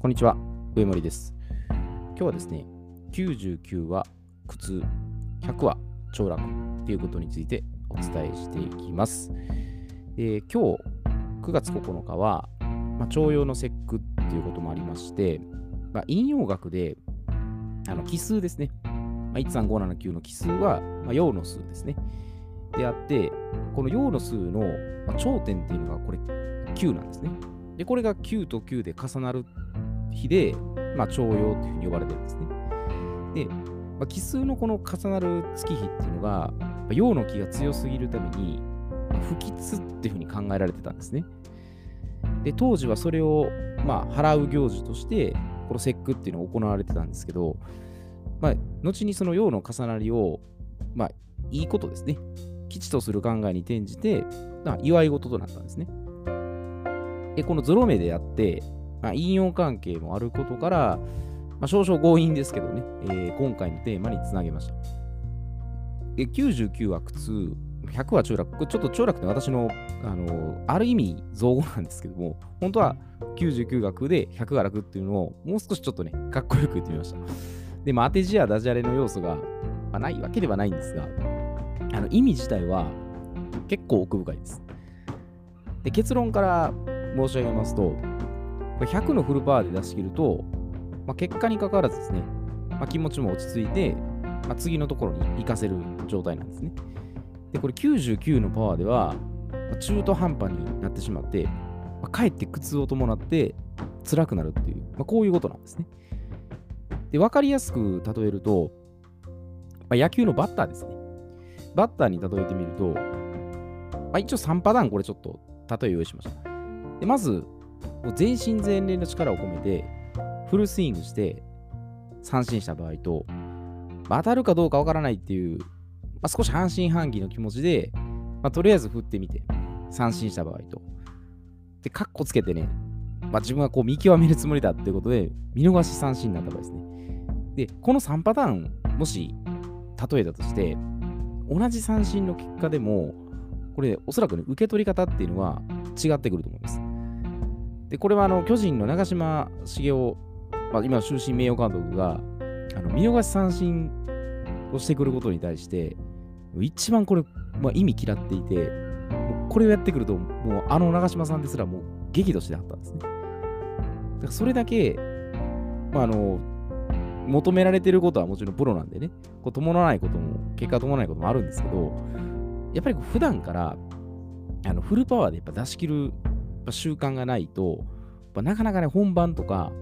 こんにちは、上森です。今日はですね、99は苦痛、100は凋落ということについてお伝えしていきます。えー今日9月9日は、まあ、徴用の節句っていうこともありまして、まあ、引用学であの奇数ですね。まあ、13579の奇数は、まあ、陽の数ですね。であって、この陽の数の、頂点っていうのがこれ9なんですね。で、これが9と9で重なる日で、まあ、徴用というふうに呼ばれてるんですね。で、まあ、奇数のこの重なる月日っていうのが、まあ陽の気が強すぎるために、不吉っていうふうに考えられてたんですね。で、当時はそれを、まあ、払う行事として、この節句っていうのが行われてたんですけど、まあ、後にその陽の重なりを、まあ、いいことですね。吉とする考えに転じて、まあ、祝い事となったんですね。で、このゾロ目であって、まあ、引用関係もあることから、まあ、少々強引ですけどね、えー今回のテーマにつなげました。で99は苦痛、100は凋落。これちょっと凋落って私の、あのある意味造語なんですけども、本当は99が苦で100が楽っていうのをもう少しちょっとね、かっこよく言ってみました。で、まあ、当て字やダジャレの要素が、まあ、ないわけではないんですが、あの意味自体は結構奥深いです。で結論から申し上げますと、100のフルパワーで出し切ると、まあ、結果に関わらずですね、まあ、気持ちも落ち着いて、まあ、次のところに活かせる状態なんですね。で、これ99のパワーでは、まあ中途半端になってしまって、まあかえって苦痛を伴って辛くなるっていう、まあ、こういうことなんですね。で、わかりやすく例えると、まあ、野球のバッターですね。バッターに例えてみると、まあ、一応3パターンこれちょっと例え用意しました。でまず、もう全身全霊の力を込めて、フルスイングして三振した場合と、当たるかどうかわからないっていう、まあ、少し半信半疑の気持ちで、まあ、とりあえず振ってみて、三振した場合と。で、カッコつけてね、まあ、自分はこう見極めるつもりだっていうことで、見逃し三振になった場合ですね。で、この3パターン、もし例えたとして、同じ三振の結果でも、これ、おそらくね、受け取り方っていうのは違ってくると思います。で、これはあの巨人の長嶋茂雄、まあ、今の終身名誉監督があの見逃し三振をしてくることに対して、一番これ、まあ、意味嫌っていて、これをやってくると、もうあの長嶋さんですらもう激怒してはったんですね。だからそれだけ、まあ、あの求められてることはもちろんプロなんでね、こう伴わないことも、結果伴わないこともあるんですけど、やっぱり普段からあのフルパワーでやっぱ出し切るぱ習慣がないと、やっぱなかなかね、本番とか、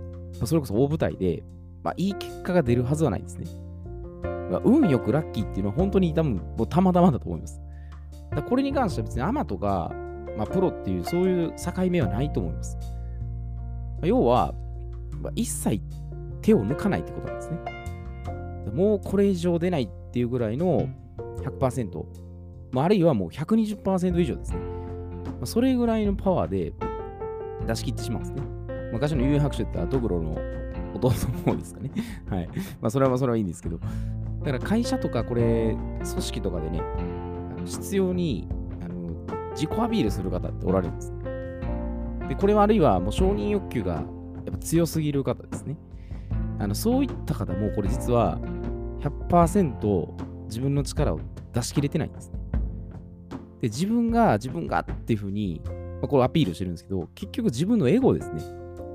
まそれこそ大舞台で、まあ、いい結果が出るはずはないですね。まあ運よくラッキーっていうのは本当に多分もうたまたまだと思います。だこれに関しては別にアマとか、まあ、プロっていうそういう境目はないと思います。まあ要は、まあ一切手を抜かないってことなんですね。もうこれ以上出ないっていうぐらいの100%、まあ、あるいはもう120%以上ですね。まあ、それぐらいのパワーで出し切ってしまうんですね。昔の遊白書ってアトグロの弟の方ですかね。はい。まあそれはそれはいいんですけど。だから会社とかこれ、組織とかでね、あの必要にあの自己アピールする方っておられるんです。で、これはあるいはもう承認欲求がやっぱ強すぎる方ですね。あのそういった方もこれ実は100%自分の力を出し切れてないんですで、自分が自分がっていうふうに、まあ、これアピールしてるんですけど、結局自分のエゴですね。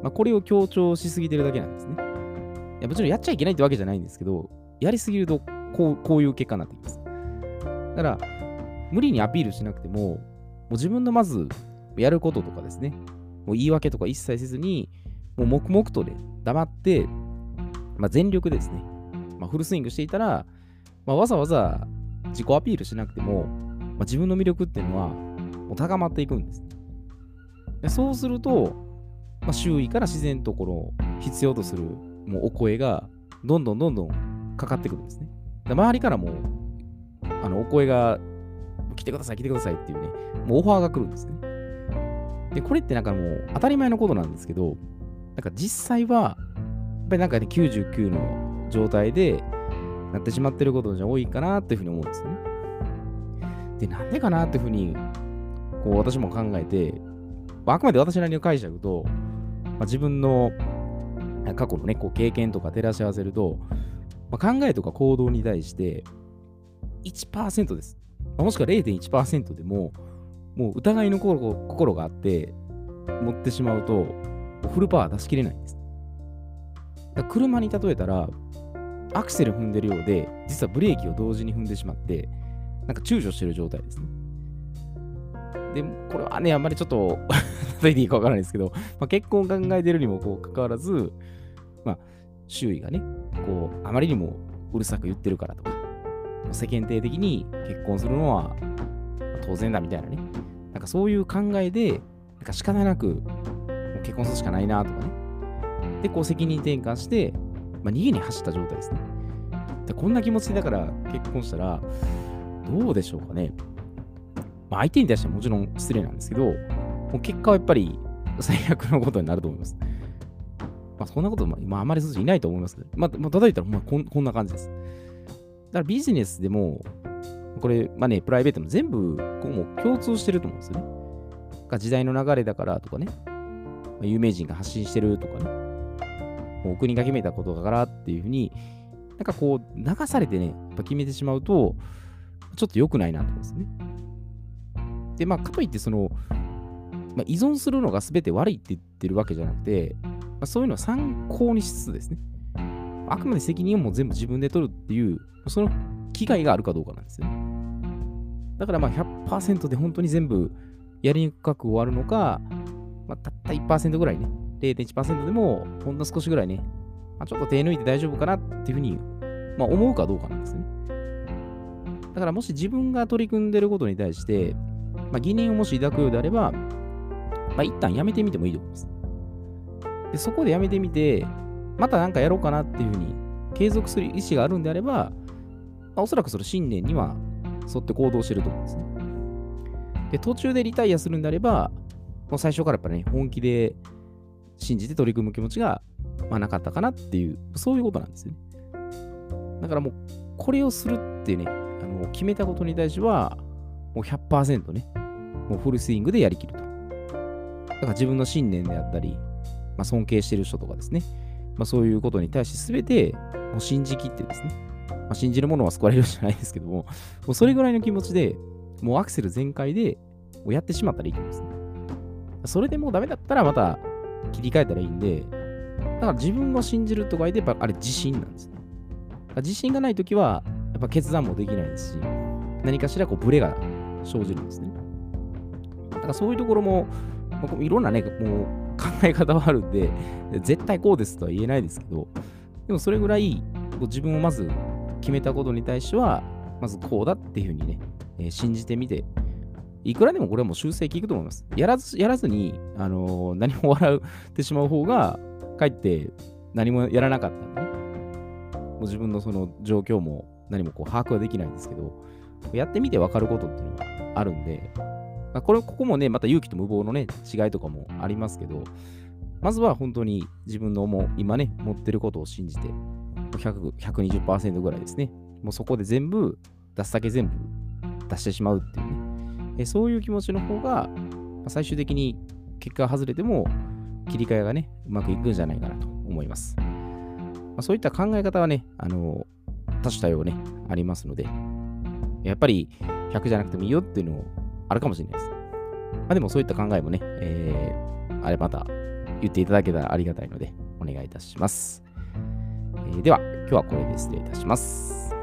まあ、これを強調しすぎてるだけなんですね。いやもちろんやっちゃいけないってわけじゃないんですけど、やりすぎるとこうこういう結果になってきます。だから、無理にアピールしなくても、もう自分のまずやることとかですね、もう言い訳とか一切せずに、もう黙々とね、黙って、まあ、全力でですね、まあ、フルスイングしていたら、まあ、わざわざ自己アピールしなくても、あ、自分の魅力っていうのはもう高まっていくんです。でそうすると、まあ、周囲から自然とこの必要とするもうお声がどんどんどんどんかかってくるんですね。で周りからもあのお声が来てください、来てくださいっていうね、もうオファーが来るんですね。で、これってなんかもう当たり前のことなんですけど、なんか実際は、やっぱりなんかね、99の状態でなってしまってることじゃ多いかなっていうふうに思うんですよね。で、なんでかなっていうふうに、こう私も考えて、まあくまで私なりの解釈と、まあ、自分の過去のね、こう経験とか照らし合わせると、まあ、考えとか行動に対して1%です。もしくは0.1%でも、もう疑いの心があって、持ってしまうと、フルパワー出しきれないんです。車に例えたら、アクセル踏んでるようで、実はブレーキを同時に踏んでしまって、なんか躊躇してる状態ですね。で、これはね、あんまりちょっと 例えていいかわからないですけど、まあ、結婚を考えてるにもこう関わらず、まあ、周囲がね、こう、あまりにもうるさく言ってるからとか、世間体的に結婚するのは当然だみたいなね、なんかそういう考えで、なんか仕方なく結婚するしかないなとかね、で、こう責任転換して、まあ、逃げに走った状態ですね。でこんな気持ちでだから結婚したら、どうでしょうかね。まあ、相手に対してはもちろん失礼なんですけど、もう結果はやっぱり最悪のことになると思います。まあ、そんなこと、まあ、あまりいないと思いますけど、まあ、叩いたら、まあこん、こんな感じです。だからビジネスでも、これ、まあね、プライベートも全部、こうも共通してると思うんですよね。時代の流れだからとかね、ま有名人が発信してるとかね、もう国が決めたことだからっていうふうに、なんかこう、流されてね、やっぱ決めてしまうと、ちょっと良くないなと思うんですね。で、まあ、かといって、その、まあ、依存するのが全て悪いって言ってるわけじゃなくて、まあ、そういうのを参考にしつつですね、あくまで責任をもう全部自分で取るっていう、その機会があるかどうかなんですよね。だからまあ100%で本当に全部やりにくく終わるのか、まあ、たった1%ぐらいね、0.1%でもほんの少しぐらいね、まあ、ちょっと手抜いて大丈夫かなっていうふうに、まあ、思うかどうかなんですね。だからもし自分が取り組んでることに対して、まあ、疑念をもし抱くようであれば、まあ、一旦やめてみてもいいと思います。でそこでやめてみて、また何かやろうかなっていうふうに継続する意思があるんであれば、まあ、おそらくその信念には沿って行動してると思うんですね。で、途中でリタイアするんであれば、もう最初からやっぱりね、本気で信じて取り組む気持ちが、まあ、なかったかなっていう、そういうことなんですよね。だからもう、これをするっていうね、の決めたことに対しては、もう100%ね、もうフルスイングでやりきると。だから自分の信念であったり、まあ、尊敬してる人とかですね、まあ、そういうことに対して全てもう信じきってですね、まあ、信じるものは救われるじゃないですけども、もうそれぐらいの気持ちで、もうアクセル全開でもうやってしまったらいいと思うんですね。それでもうダメだったらまた切り替えたらいいんで、だから自分を信じるとかで、やっぱあれ自信なんですね。自信がないときは、ぱ決断もできないですし、何かしらこうブレが生じるんですね。だからそういうところも、まあ、いろんなね、もう考え方はあるんで、絶対こうですとは言えないですけど、でもそれぐらい自分をまず決めたことに対しては、まずこうだっていうふうにね、えー、信じてみて、いくらでもこれはもう修正効くと思います。やらずやらずに、あのー、何も笑ってしまう方が、かえって何もやらなかったんでね、もう自分のその状況も何もこう把握はできないんですけど、やってみて分かることっていうのがあるんで、まあ、これ、ここもね、また勇気と無謀のね、違いとかもありますけど、まずは本当に自分のもう今ね、持ってることを信じて、100 120%ぐらいですね。もうそこで全部、出すだけ全部出してしまうっていうね。えそういう気持ちの方が、ま、最終的に結果が外れても、切り替えがね、うまくいくんじゃないかなと思います。まあ、そういった考え方はね、あの多種多様ね、ありますので、やっぱり100じゃなくてもいいよっていうのもあるかもしれないです。まあ、でもそういった考えもね、えー、あれまた言っていただけたらありがたいので、お願いいたします。えー、では、今日はこれで失礼いたします。